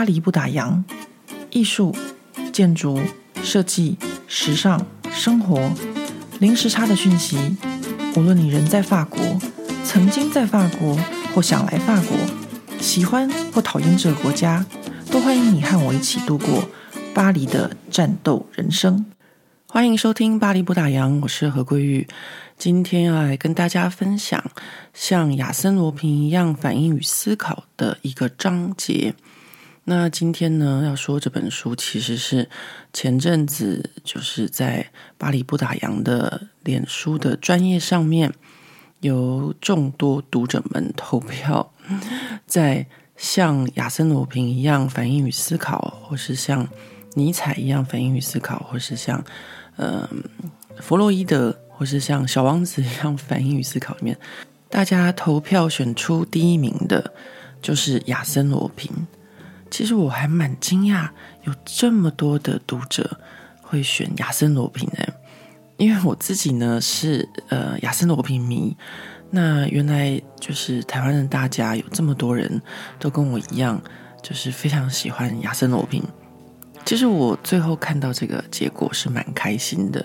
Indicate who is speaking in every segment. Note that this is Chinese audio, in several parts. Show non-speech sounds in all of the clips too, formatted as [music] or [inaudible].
Speaker 1: 巴黎不打烊，艺术、建筑、设计、时尚、生活，零时差的讯息。无论你人在法国，曾经在法国，或想来法国，喜欢或讨厌这个国家，都欢迎你和我一起度过巴黎的战斗人生。欢迎收听《巴黎不打烊》，我是何桂玉。今天要来跟大家分享像亚森罗平一样反应与思考的一个章节。那今天呢，要说这本书其实是前阵子就是在《巴黎不打烊》的脸书的专业上面，由众多读者们投票，[laughs] 在像亚森罗平一样反应与思考，或是像尼采一样反应与思考，或是像。嗯，弗洛伊德，或是像小王子一样反应与思考里面，大家投票选出第一名的，就是亚森罗平。其实我还蛮惊讶，有这么多的读者会选亚森罗苹的，因为我自己呢是呃亚森罗平迷。那原来就是台湾的大家有这么多人都跟我一样，就是非常喜欢亚森罗平。其实我最后看到这个结果是蛮开心的，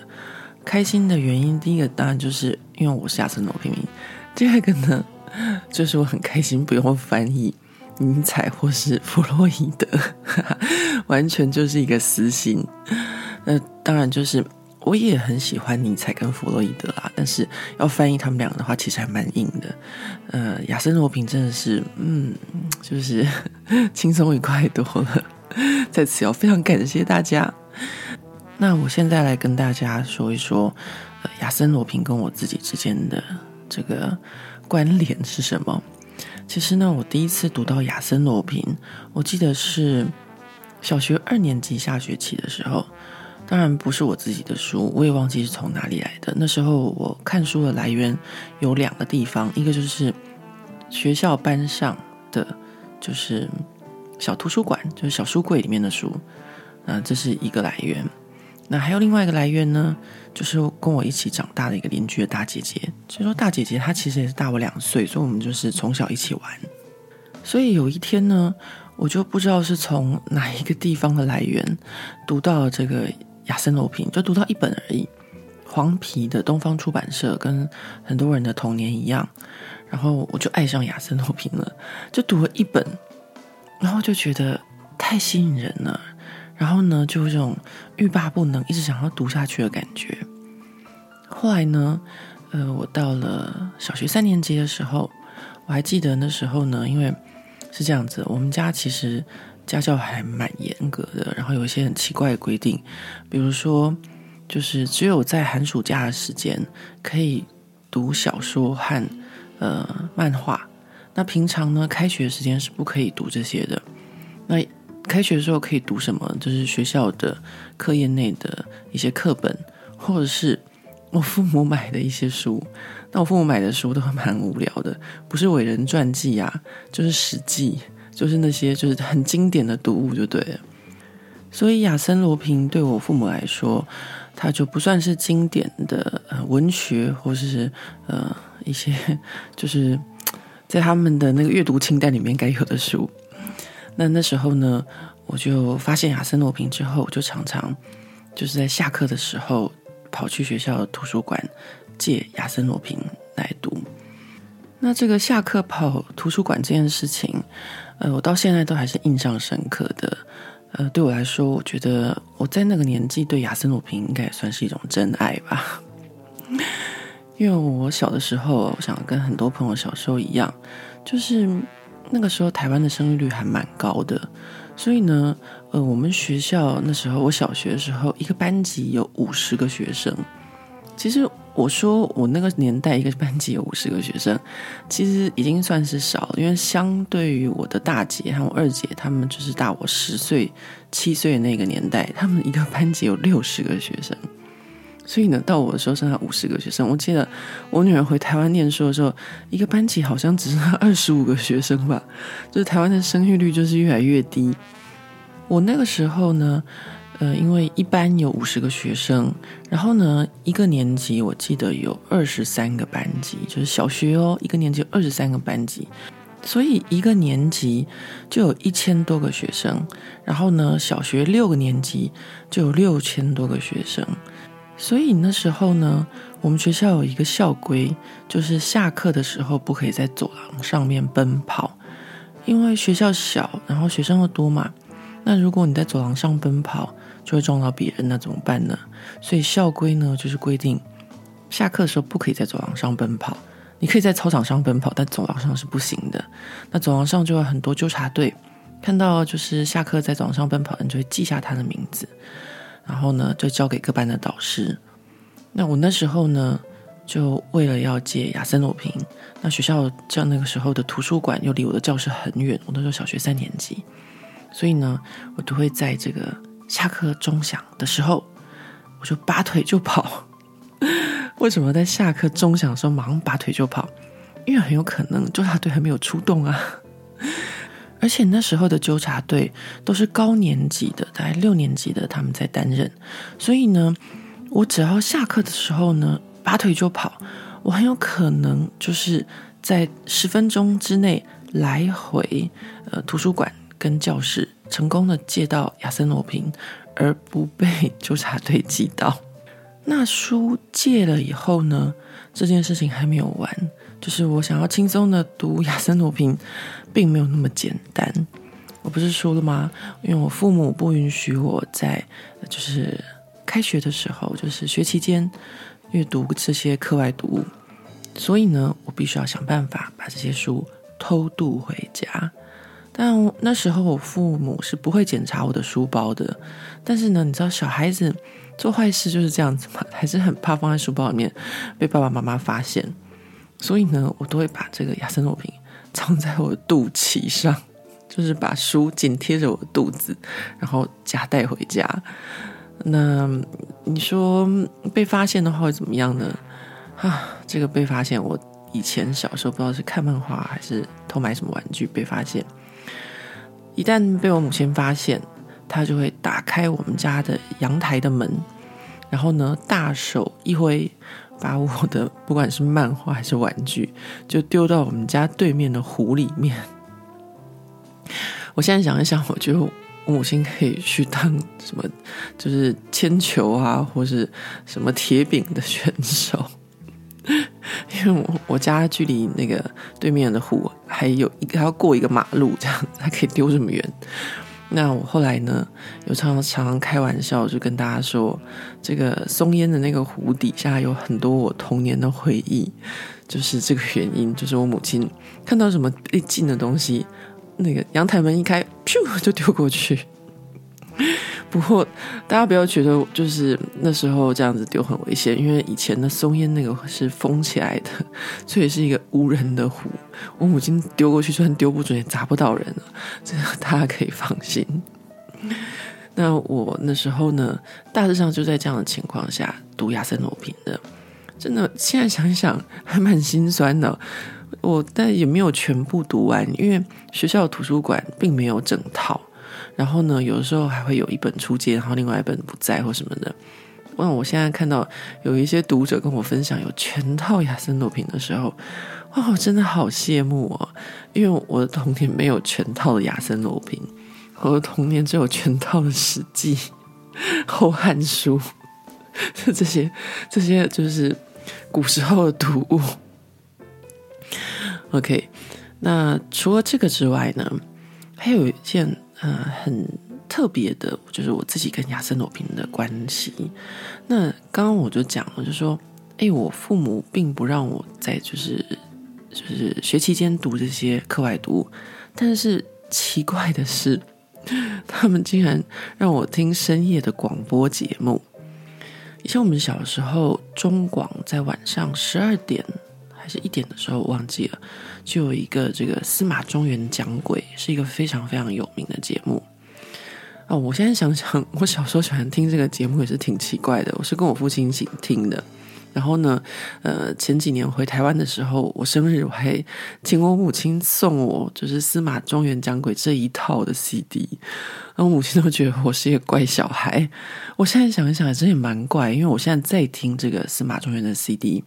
Speaker 1: 开心的原因，第一个当然就是因为我是亚森罗平迷，第二个呢，就是我很开心不用翻译尼采或是弗洛伊德，完全就是一个私心。那当然就是我也很喜欢尼采跟弗洛伊德啦，但是要翻译他们两个的话，其实还蛮硬的。呃，亚森罗平真的是，嗯，就是 [laughs] 轻松愉快多了。在此要非常感谢大家。那我现在来跟大家说一说，呃，亚森罗平跟我自己之间的这个关联是什么？其实呢，我第一次读到亚森罗平，我记得是小学二年级下学期的时候。当然不是我自己的书，我也忘记是从哪里来的。那时候我看书的来源有两个地方，一个就是学校班上的，就是。小图书馆就是小书柜里面的书，啊，这是一个来源。那还有另外一个来源呢，就是跟我一起长大的一个邻居的大姐姐。所以说大姐姐她其实也是大我两岁，所以我们就是从小一起玩。所以有一天呢，我就不知道是从哪一个地方的来源读到了这个亚森罗平，就读到一本而已，黄皮的东方出版社，跟很多人的童年一样。然后我就爱上亚森罗平了，就读了一本。然后就觉得太吸引人了，然后呢，就有这种欲罢不能，一直想要读下去的感觉。后来呢，呃，我到了小学三年级的时候，我还记得那时候呢，因为是这样子，我们家其实家教还蛮严格的，然后有一些很奇怪的规定，比如说，就是只有在寒暑假的时间可以读小说和呃漫画。那平常呢，开学时间是不可以读这些的。那开学的时候可以读什么？就是学校的课业内的一些课本，或者是我父母买的一些书。那我父母买的书都蛮无聊的，不是伟人传记啊，就是史记，就是那些就是很经典的读物就对了。所以亚森罗平对我父母来说，它就不算是经典的呃文学，或是呃一些就是。在他们的那个阅读清单里面该有的书，那那时候呢，我就发现亚森罗平之后，我就常常就是在下课的时候跑去学校图书馆借亚森罗平来读。那这个下课跑图书馆这件事情，呃，我到现在都还是印象深刻的。呃，对我来说，我觉得我在那个年纪对亚森罗平应该也算是一种真爱吧。[laughs] 因为我小的时候，我想跟很多朋友小时候一样，就是那个时候台湾的生育率还蛮高的，所以呢，呃，我们学校那时候我小学的时候，一个班级有五十个学生。其实我说我那个年代一个班级有五十个学生，其实已经算是少了，因为相对于我的大姐和我二姐，他们就是大我十岁、七岁的那个年代，他们一个班级有六十个学生。所以呢，到我的时候剩下五十个学生。我记得我女儿回台湾念书的时候，一个班级好像只剩下二十五个学生吧。就是台湾的生育率就是越来越低。我那个时候呢，呃，因为一班有五十个学生，然后呢，一个年级我记得有二十三个班级，就是小学哦，一个年级有二十三个班级。所以一个年级就有一千多个学生，然后呢，小学六个年级就有六千多个学生。所以那时候呢，我们学校有一个校规，就是下课的时候不可以在走廊上面奔跑，因为学校小，然后学生又多嘛。那如果你在走廊上奔跑，就会撞到别人，那怎么办呢？所以校规呢，就是规定下课的时候不可以在走廊上奔跑。你可以在操场上奔跑，但走廊上是不行的。那走廊上就有很多纠察队，看到就是下课在走廊上奔跑你，就会记下他的名字。然后呢，就交给各班的导师。那我那时候呢，就为了要借亚森罗平，那学校像那个时候的图书馆又离我的教室很远，我那时候小学三年级，所以呢，我都会在这个下课钟响的时候，我就拔腿就跑。[laughs] 为什么在下课钟响的时候马上拔腿就跑？因为很有可能纠察队还没有出动啊。而且那时候的纠察队都是高年级的，大概六年级的他们在担任，所以呢，我只要下课的时候呢，拔腿就跑，我很有可能就是在十分钟之内来回呃图书馆跟教室，成功的借到亚森罗平，而不被纠察队记到。[laughs] 那书借了以后呢，这件事情还没有完。就是我想要轻松的读亚森罗平，并没有那么简单。我不是说了吗？因为我父母不允许我在就是开学的时候，就是学期间阅读这些课外读物，所以呢，我必须要想办法把这些书偷渡回家。但那时候我父母是不会检查我的书包的。但是呢，你知道小孩子做坏事就是这样子嘛，[laughs] 还是很怕放在书包里面被爸爸妈妈发现。所以呢，我都会把这个亚森罗苹藏在我的肚脐上，就是把书紧贴着我的肚子，然后夹带回家。那你说被发现的话会怎么样呢？啊，这个被发现，我以前小时候不知道是看漫画还是偷买什么玩具被发现。一旦被我母亲发现，她就会打开我们家的阳台的门，然后呢，大手一挥。把我的不管是漫画还是玩具，[laughs] 就丢到我们家对面的湖里面。[laughs] 我现在想一想，我觉得我母亲可以去当什么，就是铅球啊，或是什么铁饼的选手，[laughs] 因为我我家距离那个对面的湖还有一个，还要过一个马路，这样才可以丢这么远。那我后来呢，有常常常开玩笑，就跟大家说，这个松烟的那个湖底下有很多我童年的回忆，就是这个原因，就是我母亲看到什么被禁的东西，那个阳台门一开，咻就丢过去。[laughs] 不过，大家不要觉得就是那时候这样子丢很危险，因为以前的松烟那个是封起来的，[laughs] 所以是一个无人的湖。我母亲丢过去，就算丢不准也砸不到人了，这大家可以放心。[laughs] 那我那时候呢，大致上就在这样的情况下读亚森罗平的，真的现在想想还蛮心酸的。我但也没有全部读完，因为学校的图书馆并没有整套。然后呢，有的时候还会有一本出借，然后另外一本不在或什么的。那我现在看到有一些读者跟我分享有全套雅森罗平的时候，哇，我真的好羡慕哦！因为我的童年没有全套的雅森罗平，我的童年只有全套的《史记》《后汉书》，这些这些就是古时候的读物。OK，那除了这个之外呢，还有一件。呃，很特别的，就是我自己跟亚森罗平的关系。那刚刚我就讲了，就说，哎，我父母并不让我在就是就是学期间读这些课外读，但是奇怪的是，他们竟然让我听深夜的广播节目。以前我们小时候，中广在晚上十二点。还是一点的时候，我忘记了，就有一个这个司马中原讲鬼，是一个非常非常有名的节目。哦，我现在想想，我小时候喜欢听这个节目也是挺奇怪的。我是跟我父亲一起听的。然后呢，呃，前几年回台湾的时候，我生日我还请我母亲送我就是司马中原讲鬼这一套的 CD。然后我母亲都觉得我是一个怪小孩。我现在想一想，真也蛮怪，因为我现在在听这个司马中原的 CD。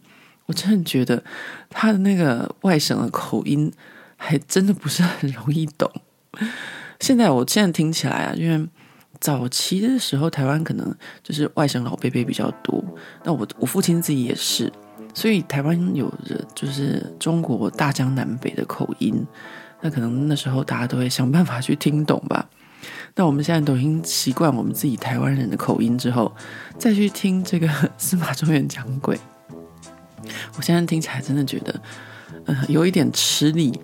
Speaker 1: 我真的觉得他的那个外省的口音还真的不是很容易懂。现在我现在听起来啊，因为早期的时候，台湾可能就是外省老辈辈比较多。那我我父亲自己也是，所以台湾有着就是中国大江南北的口音。那可能那时候大家都会想办法去听懂吧。那我们现在都已经习惯我们自己台湾人的口音之后，再去听这个司马中原讲鬼，我现在听起来真的觉得，呃，有一点吃力。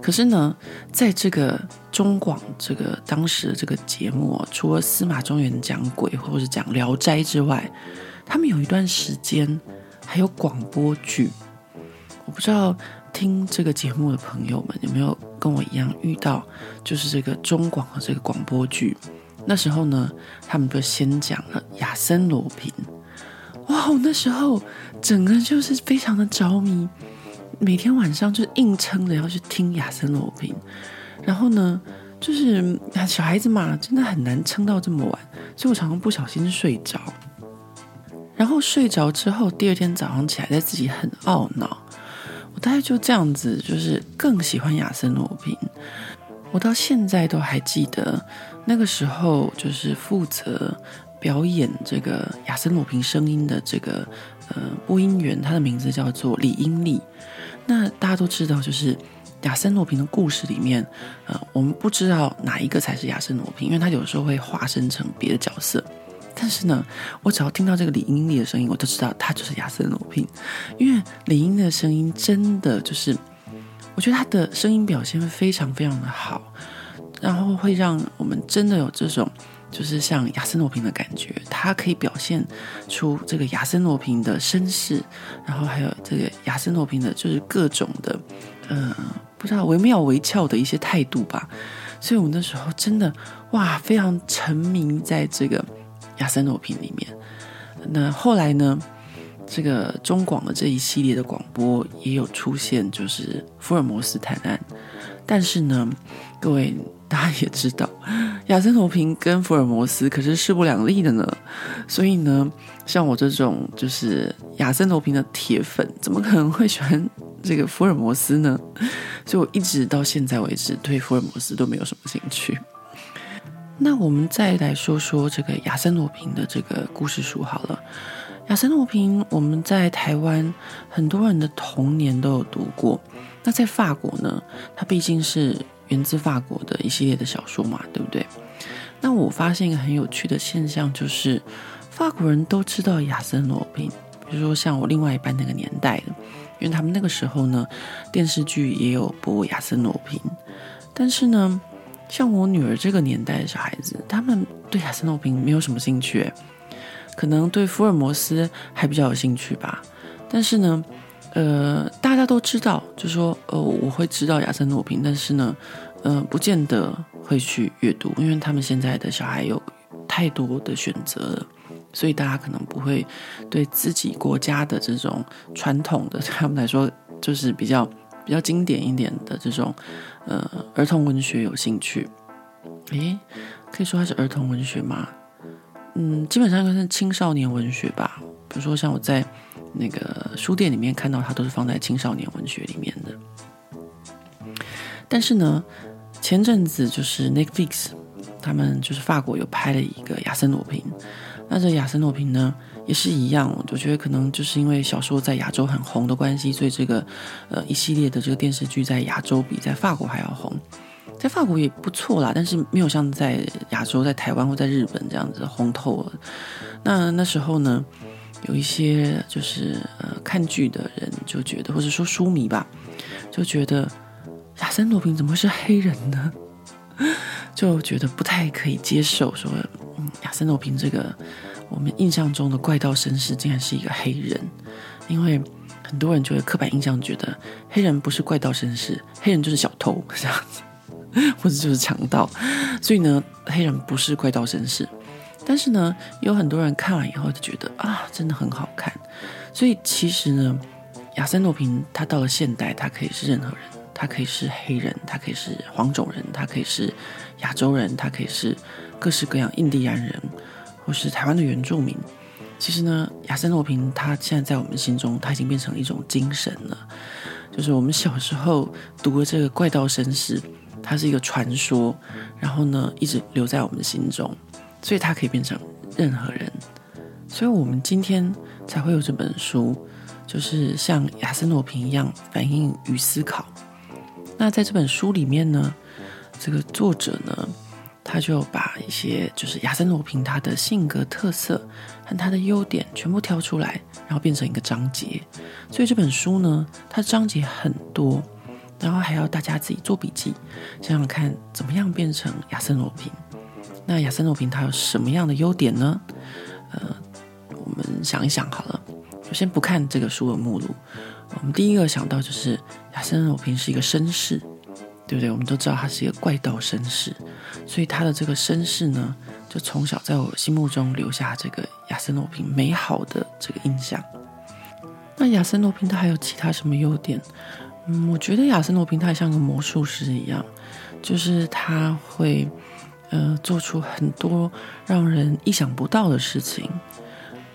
Speaker 1: 可是呢，在这个中广这个当时的这个节目哦，除了司马中原讲鬼或者是讲聊斋之外，他们有一段时间还有广播剧。我不知道听这个节目的朋友们有没有跟我一样遇到，就是这个中广的这个广播剧。那时候呢，他们就先讲了亚森罗平。哇，我那时候整个就是非常的着迷。每天晚上就硬撑着要去听亚森罗平，然后呢，就是小孩子嘛，真的很难撑到这么晚，所以我常常不小心睡着。然后睡着之后，第二天早上起来，再自己很懊恼。我大概就这样子，就是更喜欢亚森罗平。我到现在都还记得那个时候，就是负责表演这个亚森罗平声音的这个呃播音员，他的名字叫做李英利。那大家都知道，就是亚森罗平的故事里面，呃，我们不知道哪一个才是亚森罗平，因为他有时候会化身成别的角色。但是呢，我只要听到这个李英利的声音，我就知道他就是亚森罗平，因为李英的声音真的就是，我觉得他的声音表现非常非常的好，然后会让我们真的有这种。就是像亚森罗平的感觉，他可以表现出这个亚森罗平的身世，然后还有这个亚森罗平的，就是各种的，嗯、不知道惟妙惟肖的一些态度吧。所以我们那时候真的哇，非常沉迷在这个亚森罗平里面。那后来呢，这个中广的这一系列的广播也有出现，就是福尔摩斯探案。但是呢，各位大家也知道。亚森罗平跟福尔摩斯可是势不两立的呢，所以呢，像我这种就是亚森罗平的铁粉，怎么可能会喜欢这个福尔摩斯呢？所以我一直到现在为止对福尔摩斯都没有什么兴趣。那我们再来说说这个亚森罗平的这个故事书好了。亚森罗平，我们在台湾很多人的童年都有读过。那在法国呢，它毕竟是。源自法国的一系列的小说嘛，对不对？那我发现一个很有趣的现象，就是法国人都知道亚森罗平，比如说像我另外一半那个年代的，因为他们那个时候呢，电视剧也有播亚森罗平。但是呢，像我女儿这个年代的小孩子，他们对亚森罗平没有什么兴趣，可能对福尔摩斯还比较有兴趣吧。但是呢，呃，大家都知道，就说呃，我会知道亚森诺平，但是呢，呃，不见得会去阅读，因为他们现在的小孩有太多的选择了，所以大家可能不会对自己国家的这种传统的，他们来说就是比较比较经典一点的这种呃儿童文学有兴趣。诶，可以说它是儿童文学吗？嗯，基本上应该是青少年文学吧。比如说像我在。那个书店里面看到它都是放在青少年文学里面的，但是呢，前阵子就是 Netflix，他们就是法国有拍了一个亚森罗平，那这亚森罗平呢也是一样，我觉得可能就是因为小说在亚洲很红的关系，所以这个呃一系列的这个电视剧在亚洲比在法国还要红，在法国也不错啦，但是没有像在亚洲在台湾或在日本这样子红透了。那那时候呢，有一些就是呃看剧的人就觉得，或者说书迷吧，就觉得亚森罗平怎么会是黑人呢？[laughs] 就觉得不太可以接受，说嗯亚森罗平这个我们印象中的怪盗绅士竟然是一个黑人，因为很多人就会刻板印象觉得黑人不是怪盗绅士，黑人就是小偷这样子，或者就是强盗，所以呢黑人不是怪盗绅士。但是呢，有很多人看完以后就觉得啊，真的很好看。所以其实呢，亚森诺平他到了现代，他可以是任何人，他可以是黑人，他可以是黄种人，他可以是亚洲人，他可以是各式各样印第安人，或是台湾的原住民。其实呢，亚森诺平他现在在我们心中，他已经变成一种精神了。就是我们小时候读的这个怪盗绅士，它是一个传说，然后呢一直留在我们的心中，所以它可以变成任何人，所以我们今天才会有这本书，就是像亚森罗平一样反应与思考。那在这本书里面呢，这个作者呢，他就把一些就是亚森罗平他的性格特色和他的优点全部挑出来，然后变成一个章节。所以这本书呢，它章节很多，然后还要大家自己做笔记，想想看怎么样变成亚森罗平。那亚森罗苹他有什么样的优点呢？呃，我们想一想好了，我先不看这个书的目录。我们第一个想到就是亚森罗平是一个绅士，对不对？我们都知道他是一个怪盗绅士，所以他的这个绅士呢，就从小在我心目中留下这个亚森罗平美好的这个印象。那亚森罗平他还有其他什么优点？嗯，我觉得亚森罗平他像个魔术师一样，就是他会呃做出很多让人意想不到的事情。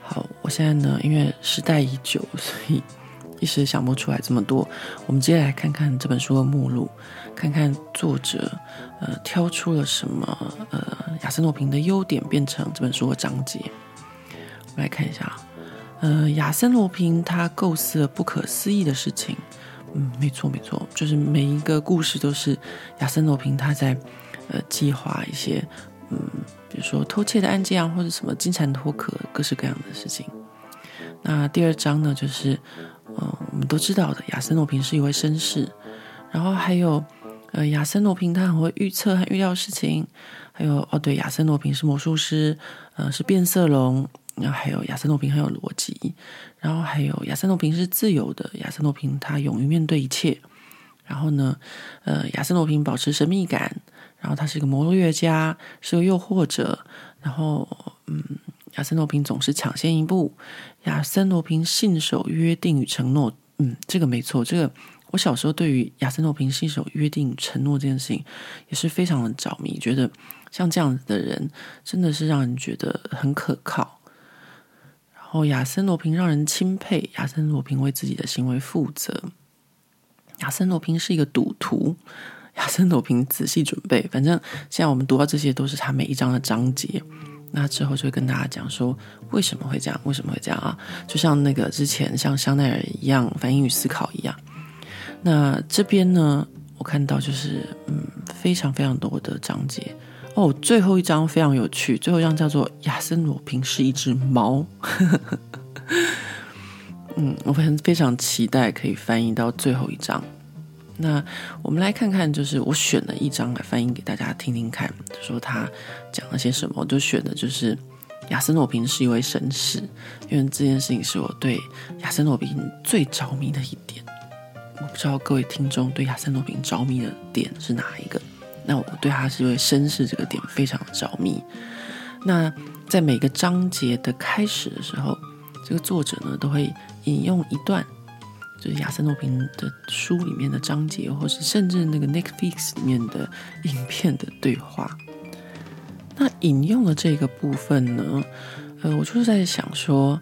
Speaker 1: 好，我现在呢，因为时代已久，所以。一时想不出来这么多，我们接下来看看这本书的目录，看看作者呃挑出了什么呃亚森罗平的优点，变成这本书的章节。我们来看一下，呃亚森罗平他构思了不可思议的事情，嗯，没错没错，就是每一个故事都是亚森罗平他在呃计划一些嗯，比如说偷窃的案件啊，或者什么金蝉脱壳，各式各样的事情。那第二章呢，就是。嗯，我们都知道的，亚森诺平是一位绅士，然后还有，呃，亚森诺平他很会预测和预料事情，还有哦，对，亚森诺平是魔术师，呃，是变色龙，然后还有亚森诺平很有逻辑，然后还有亚森诺平是自由的，亚森诺平他勇于面对一切，然后呢，呃，亚森诺平保持神秘感，然后他是一个摩洛乐家，是个诱惑者，然后嗯。亚森罗平总是抢先一步。亚森罗平信守约定与承诺，嗯，这个没错。这个我小时候对于亚森罗平信守约定承诺这件事情也是非常的着迷，觉得像这样子的人真的是让人觉得很可靠。然后亚森罗平让人钦佩，亚森罗平为自己的行为负责。亚森罗平是一个赌徒，亚森罗平仔细准备。反正现在我们读到这些都是他每一章的章节。那之后就会跟大家讲说为什么会这样，为什么会这样啊？就像那个之前像香奈儿一样，反应与思考一样。那这边呢，我看到就是嗯，非常非常多的章节哦。最后一章非常有趣，最后一章叫做亚森罗平是一只猫。[laughs] 嗯，我很非常期待可以翻译到最后一章。那我们来看看，就是我选了一章来翻译给大家听听看，说他讲了些什么。我就选的就是亚森诺平是一位绅士，因为这件事情是我对亚森诺平最着迷的一点。我不知道各位听众对亚森诺平着迷的点是哪一个？那我对他是一位绅士这个点非常着迷。那在每个章节的开始的时候，这个作者呢都会引用一段。就是亚森诺平的书里面的章节，或是甚至那个 Netflix 里面的影片的对话。那引用的这个部分呢，呃，我就是在想说，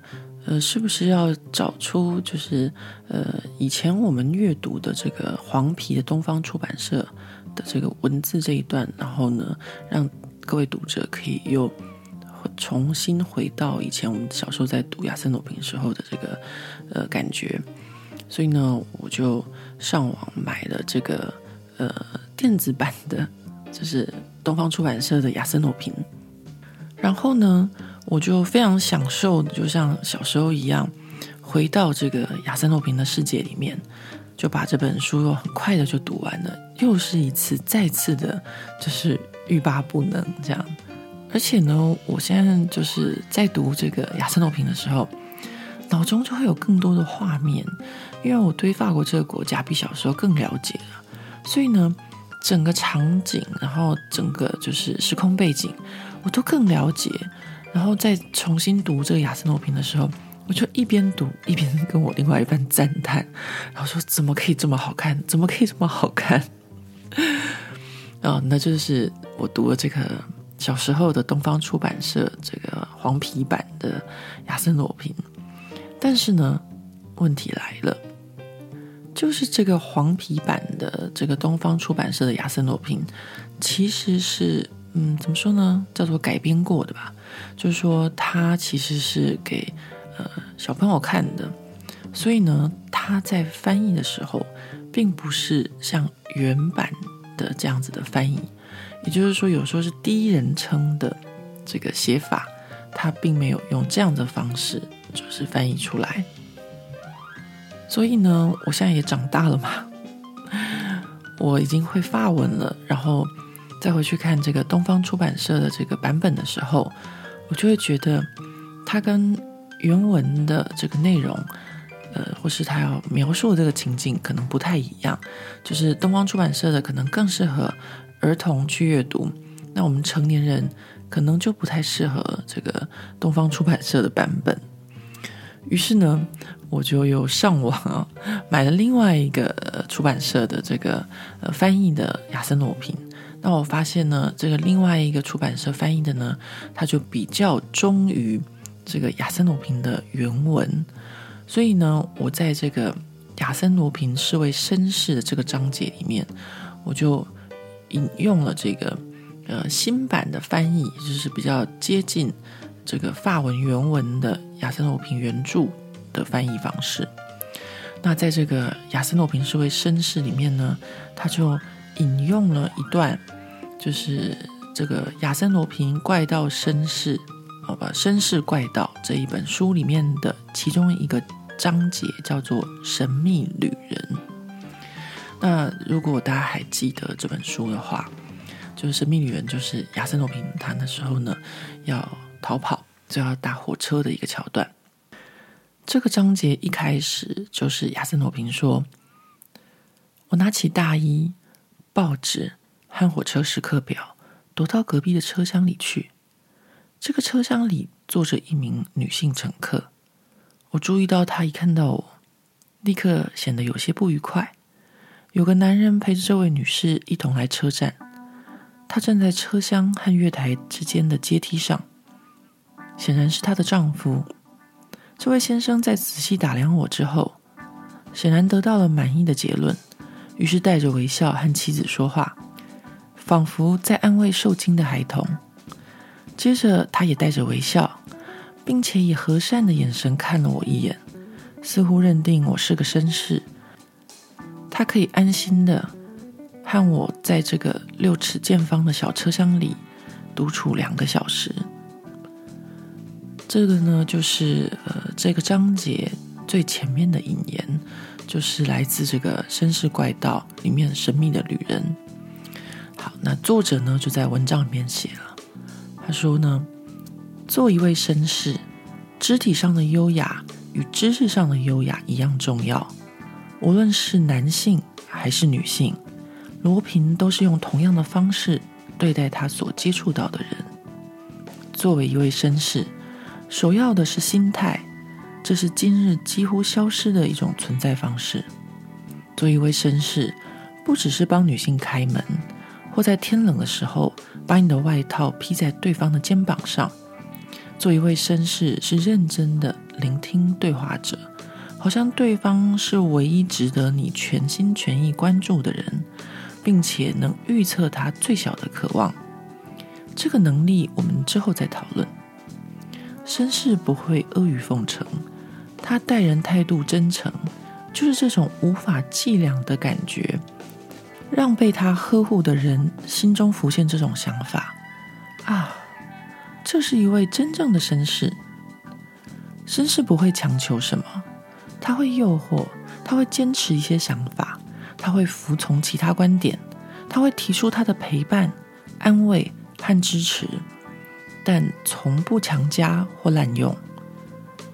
Speaker 1: 呃，是不是要找出就是呃以前我们阅读的这个黄皮的东方出版社的这个文字这一段，然后呢，让各位读者可以又重新回到以前我们小时候在读亚森诺平时候的这个呃感觉。所以呢，我就上网买了这个呃电子版的，就是东方出版社的亚森诺平。然后呢，我就非常享受，就像小时候一样，回到这个亚森诺平的世界里面，就把这本书又很快的就读完了，又是一次再次的，就是欲罢不能这样。而且呢，我现在就是在读这个亚森诺平的时候。脑中就会有更多的画面，因为我对法国这个国家比小时候更了解了，所以呢，整个场景，然后整个就是时空背景，我都更了解。然后再重新读这个亚森罗平的时候，我就一边读一边跟我另外一半赞叹，然后说：“怎么可以这么好看？怎么可以这么好看？” [laughs] 哦，那就是我读了这个小时候的东方出版社这个黄皮版的亚森罗平。但是呢，问题来了，就是这个黄皮版的这个东方出版社的亚森罗平，其实是嗯，怎么说呢？叫做改编过的吧。就是说，它其实是给呃小朋友看的，所以呢，他在翻译的时候，并不是像原版的这样子的翻译。也就是说，有时候是第一人称的这个写法，他并没有用这样的方式就是翻译出来。所以呢，我现在也长大了嘛，[laughs] 我已经会发文了。然后再回去看这个东方出版社的这个版本的时候，我就会觉得它跟原文的这个内容，呃，或是他要描述的这个情境可能不太一样。就是东方出版社的可能更适合儿童去阅读，那我们成年人可能就不太适合这个东方出版社的版本。于是呢，我就又上网，[laughs] 买了另外一个出版社的这个呃翻译的亚森罗平。那我发现呢，这个另外一个出版社翻译的呢，它就比较忠于这个亚森罗平的原文。所以呢，我在这个亚森罗平是位绅士的这个章节里面，我就引用了这个呃新版的翻译，就是比较接近。这个法文原文的亚森罗平原著的翻译方式，那在这个亚森罗平是位绅士里面呢，他就引用了一段，就是这个亚森罗平怪盗绅士，好吧，绅士怪盗这一本书里面的其中一个章节叫做神秘旅人。那如果大家还记得这本书的话，就是神秘旅人就是亚森罗平他那时候呢要。逃跑就要搭火车的一个桥段。这个章节一开始就是亚森诺平说：“我拿起大衣、报纸和火车时刻表，躲到隔壁的车厢里去。这个车厢里坐着一名女性乘客。我注意到她一看到我，立刻显得有些不愉快。有个男人陪着这位女士一同来车站，他站在车厢和月台之间的阶梯上。”显然是她的丈夫。这位先生在仔细打量我之后，显然得到了满意的结论，于是带着微笑和妻子说话，仿佛在安慰受惊的孩童。接着，他也带着微笑，并且以和善的眼神看了我一眼，似乎认定我是个绅士，他可以安心的和我在这个六尺见方的小车厢里独处两个小时。这个呢，就是呃，这个章节最前面的引言，就是来自这个《绅士怪盗》里面神秘的旅人。好，那作者呢就在文章里面写了，他说呢，做一位绅士，肢体上的优雅与知识上的优雅一样重要。无论是男性还是女性，罗平都是用同样的方式对待他所接触到的人。作为一位绅士。首要的是心态，这是今日几乎消失的一种存在方式。做一位绅士，不只是帮女性开门，或在天冷的时候把你的外套披在对方的肩膀上。做一位绅士是认真的聆听对话者，好像对方是唯一值得你全心全意关注的人，并且能预测他最小的渴望。这个能力我们之后再讨论。绅士不会阿谀奉承，他待人态度真诚，就是这种无法计量的感觉，让被他呵护的人心中浮现这种想法：啊，这是一位真正的绅士。绅士不会强求什么，他会诱惑，他会坚持一些想法，他会服从其他观点，他会提出他的陪伴、安慰和支持。但从不强加或滥用。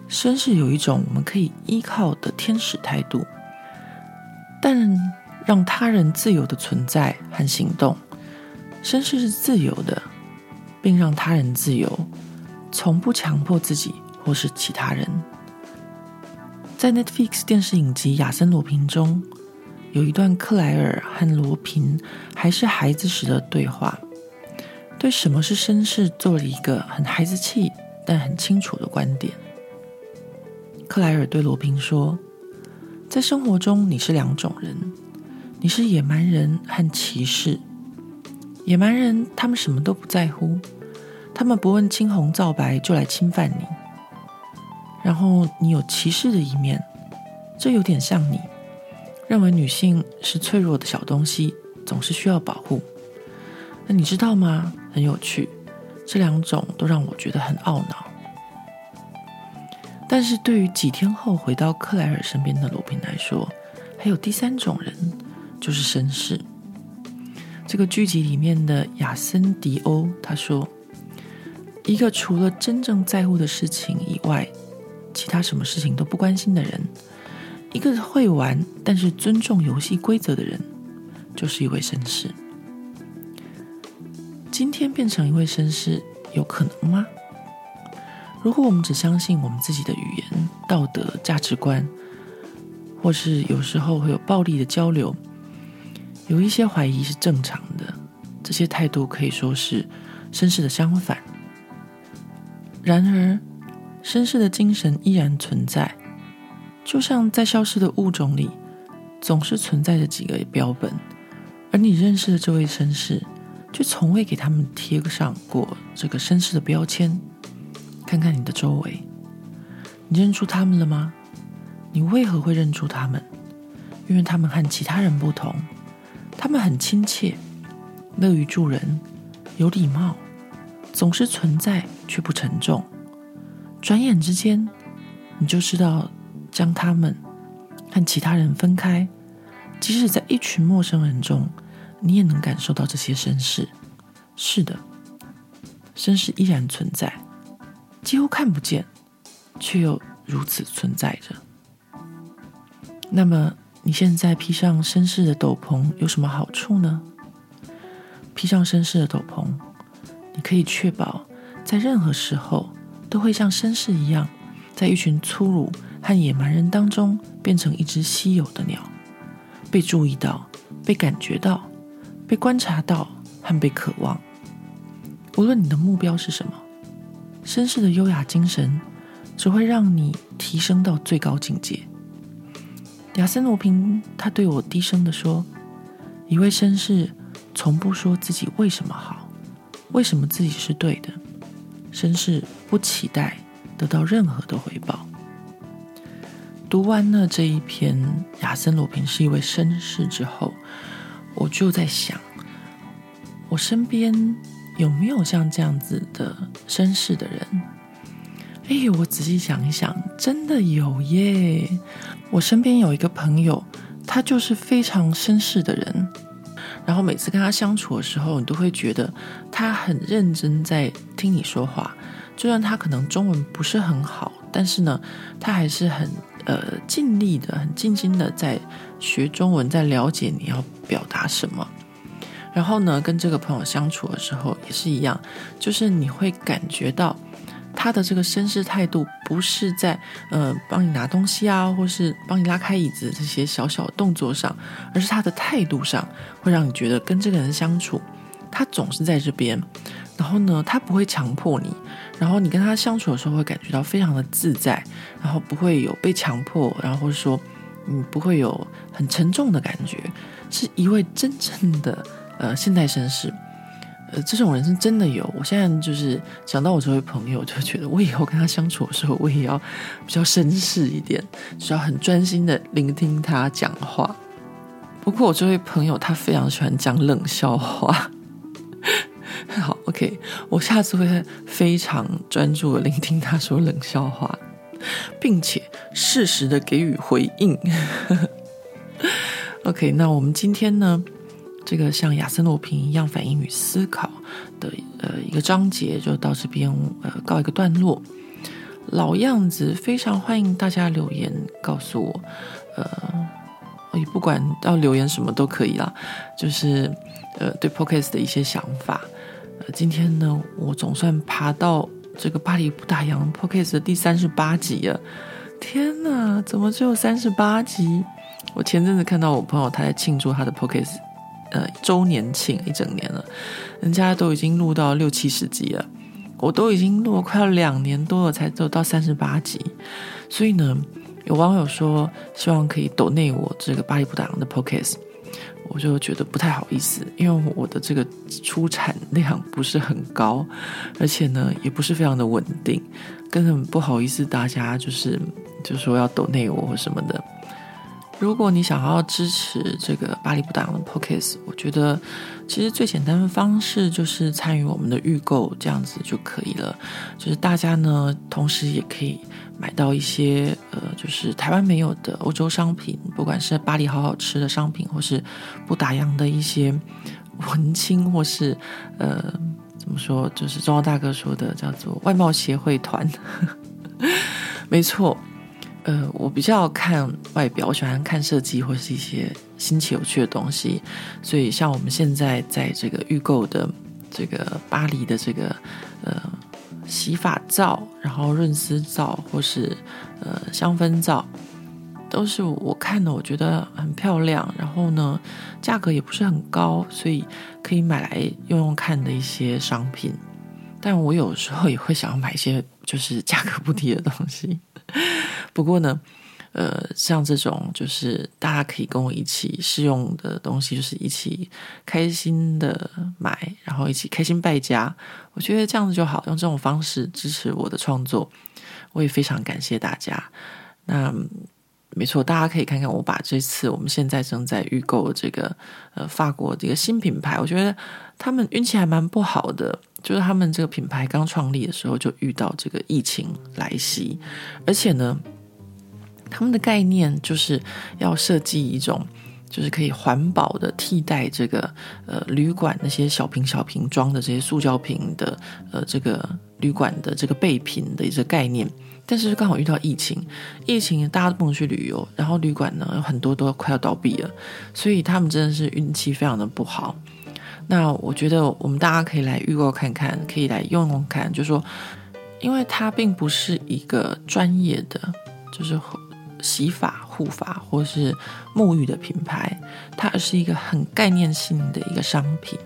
Speaker 1: 绅士有一种我们可以依靠的天使态度，但让他人自由的存在和行动。绅士是自由的，并让他人自由，从不强迫自己或是其他人。在 Netflix 电视影集《亚森罗平》中，有一段克莱尔和罗平还是孩子时的对话。对什么是绅士做了一个很孩子气但很清楚的观点。克莱尔对罗宾说：“在生活中，你是两种人，你是野蛮人和骑士。野蛮人他们什么都不在乎，他们不问青红皂白就来侵犯你。然后你有骑士的一面，这有点像你，认为女性是脆弱的小东西，总是需要保护。那你知道吗？很有趣，这两种都让我觉得很懊恼。但是对于几天后回到克莱尔身边的罗宾来说，还有第三种人，就是绅士。这个剧集里面的亚森·迪欧他说：“一个除了真正在乎的事情以外。”其他什么事情都不关心的人，一个会玩但是尊重游戏规则的人，就是一位绅士。今天变成一位绅士有可能吗？如果我们只相信我们自己的语言、道德、价值观，或是有时候会有暴力的交流，有一些怀疑是正常的，这些态度可以说是绅士的相反。然而，绅士的精神依然存在，就像在消失的物种里，总是存在着几个标本，而你认识的这位绅士，却从未给他们贴上过这个绅士的标签。看看你的周围，你认出他们了吗？你为何会认出他们？因为他们和其他人不同，他们很亲切，乐于助人，有礼貌，总是存在却不沉重。转眼之间，你就知道将他们和其他人分开。即使在一群陌生人中，你也能感受到这些绅士。是的，绅士依然存在，几乎看不见，却又如此存在着。那么，你现在披上绅士的斗篷有什么好处呢？披上绅士的斗篷，你可以确保在任何时候。都会像绅士一样，在一群粗鲁和野蛮人当中，变成一只稀有的鸟，被注意到，被感觉到，被观察到和被渴望。无论你的目标是什么，绅士的优雅精神只会让你提升到最高境界。亚森罗平他对我低声的说：“一位绅士从不说自己为什么好，为什么自己是对的。”绅士不期待得到任何的回报。读完了这一篇亚森罗平是一位绅士之后，我就在想，我身边有没有像这样子的绅士的人？哎，我仔细想一想，真的有耶！我身边有一个朋友，他就是非常绅士的人。然后每次跟他相处的时候，你都会觉得他很认真在听你说话，就算他可能中文不是很好，但是呢，他还是很呃尽力的、很尽心的在学中文，在了解你要表达什么。然后呢，跟这个朋友相处的时候也是一样，就是你会感觉到。他的这个绅士态度不是在呃帮你拿东西啊，或是帮你拉开椅子这些小小的动作上，而是他的态度上会让你觉得跟这个人相处，他总是在这边，然后呢，他不会强迫你，然后你跟他相处的时候会感觉到非常的自在，然后不会有被强迫，然后说嗯不会有很沉重的感觉，是一位真正的呃现代绅士。呃，这种人是真的有。我现在就是想到我这位朋友，就觉得我以后跟他相处的时候，我也要比较绅士一点，需要很专心的聆听他讲话。不过我这位朋友他非常喜欢讲冷笑话。[laughs] 好，OK，我下次会非常专注的聆听他说冷笑话，并且适时的给予回应。OK，那我们今天呢？这个像亚森罗平一样反应与思考的呃一个章节就到这边呃告一个段落。老样子，非常欢迎大家留言告诉我，呃，也不管要留言什么都可以啦，就是呃对 p o c a s t 的一些想法。呃，今天呢，我总算爬到这个巴黎不打烊 p o c a s t 的第三十八集了。天哪，怎么只有三十八集？我前阵子看到我朋友他在庆祝他的 Podcast。呃，周年庆一整年了，人家都已经录到六七十集了，我都已经录了快要两年多了才走到三十八集，所以呢，有网友说希望可以抖内我这个巴黎不打烊的 Podcast，我就觉得不太好意思，因为我的这个出产量不是很高，而且呢也不是非常的稳定，根本不好意思大家就是就说要抖内我或什么的。如果你想要支持这个巴黎不打烊的 Podcast，我觉得其实最简单的方式就是参与我们的预购，这样子就可以了。就是大家呢，同时也可以买到一些呃，就是台湾没有的欧洲商品，不管是巴黎好好吃的商品，或是不打烊的一些文青，或是呃，怎么说，就是中澳大哥说的叫做外贸协会团，[laughs] 没错。呃，我比较看外表，我喜欢看设计或是一些新奇有趣的东西，所以像我们现在在这个预购的这个巴黎的这个呃洗发皂，然后润丝皂或是呃香氛皂，都是我看的，我觉得很漂亮，然后呢价格也不是很高，所以可以买来用用看的一些商品。但我有时候也会想要买一些就是价格不低的东西。不过呢，呃，像这种就是大家可以跟我一起试用的东西，就是一起开心的买，然后一起开心败家。我觉得这样子就好，用这种方式支持我的创作，我也非常感谢大家。那没错，大家可以看看我把这次我们现在正在预购的这个呃法国这个新品牌，我觉得他们运气还蛮不好的。就是他们这个品牌刚创立的时候就遇到这个疫情来袭，而且呢。他们的概念就是要设计一种，就是可以环保的替代这个呃旅馆那些小瓶小瓶装的这些塑胶瓶的呃这个旅馆的这个备品的一个概念。但是刚好遇到疫情，疫情大家都不能去旅游，然后旅馆呢有很多都快要倒闭了，所以他们真的是运气非常的不好。那我觉得我们大家可以来预购看看，可以来用用看，就是说，因为它并不是一个专业的，就是。洗发、护发或是沐浴的品牌，它是一个很概念性的一个商品。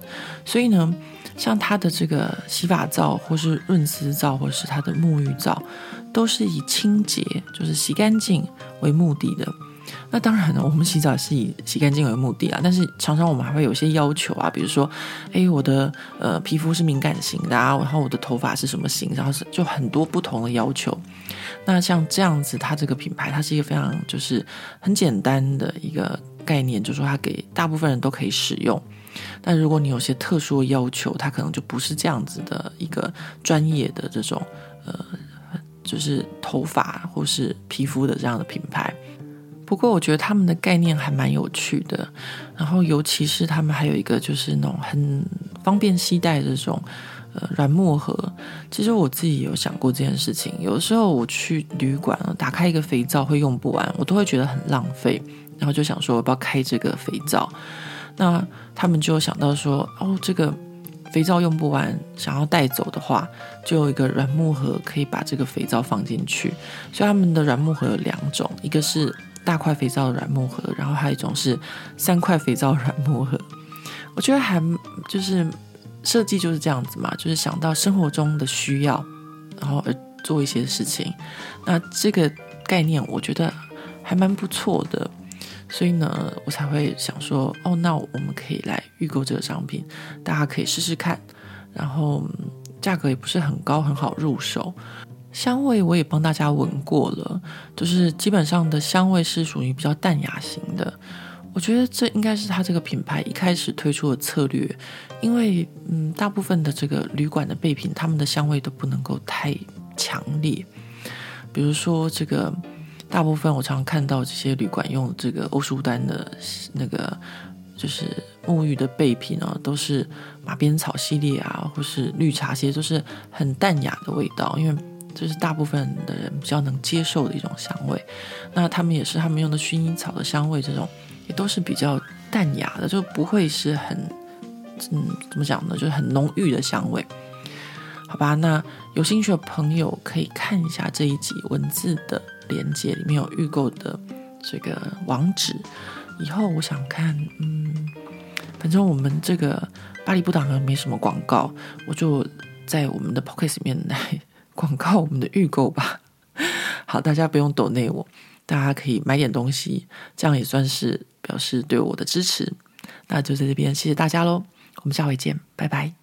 Speaker 1: 所以呢，像它的这个洗发皂，或是润丝皂，或是它的沐浴皂，都是以清洁，就是洗干净为目的的。那当然了，我们洗澡是以洗干净为目的啊，但是常常我们还会有些要求啊，比如说，哎，我的呃皮肤是敏感型的啊，然后我的头发是什么型，然后是就很多不同的要求。那像这样子，它这个品牌，它是一个非常就是很简单的一个概念，就是说它给大部分人都可以使用。但如果你有些特殊要求，它可能就不是这样子的一个专业的这种呃，就是头发或是皮肤的这样的品牌。不过我觉得他们的概念还蛮有趣的，然后尤其是他们还有一个就是那种很方便携带的这种呃软木盒。其实我自己有想过这件事情，有的时候我去旅馆打开一个肥皂会用不完，我都会觉得很浪费，然后就想说我不要开这个肥皂。那他们就想到说，哦，这个肥皂用不完，想要带走的话，就有一个软木盒可以把这个肥皂放进去。所以他们的软木盒有两种，一个是。大块肥皂的软木盒，然后还有一种是三块肥皂软木盒。我觉得还就是设计就是这样子嘛，就是想到生活中的需要，然后而做一些事情。那这个概念我觉得还蛮不错的，所以呢，我才会想说，哦，那我们可以来预购这个商品，大家可以试试看，然后价格也不是很高，很好入手。香味我也帮大家闻过了，就是基本上的香味是属于比较淡雅型的。我觉得这应该是它这个品牌一开始推出的策略，因为嗯，大部分的这个旅馆的备品，他们的香味都不能够太强烈。比如说这个，大部分我常看到这些旅馆用这个欧舒丹的那个就是沐浴的备品啊，都是马鞭草系列啊，或是绿茶系列，都是很淡雅的味道，因为。这是大部分的人比较能接受的一种香味，那他们也是他们用的薰衣草的香味，这种都是比较淡雅的，就不会是很嗯，怎么讲呢，就是很浓郁的香味。好吧，那有兴趣的朋友可以看一下这一集文字的连接，里面有预购的这个网址。以后我想看，嗯，反正我们这个巴黎不党没什么广告，我就在我们的 Podcast 里面来。广告我们的预购吧，[laughs] 好，大家不用抖内我，大家可以买点东西，这样也算是表示对我的支持。那就在这边，谢谢大家喽，我们下回见，拜拜。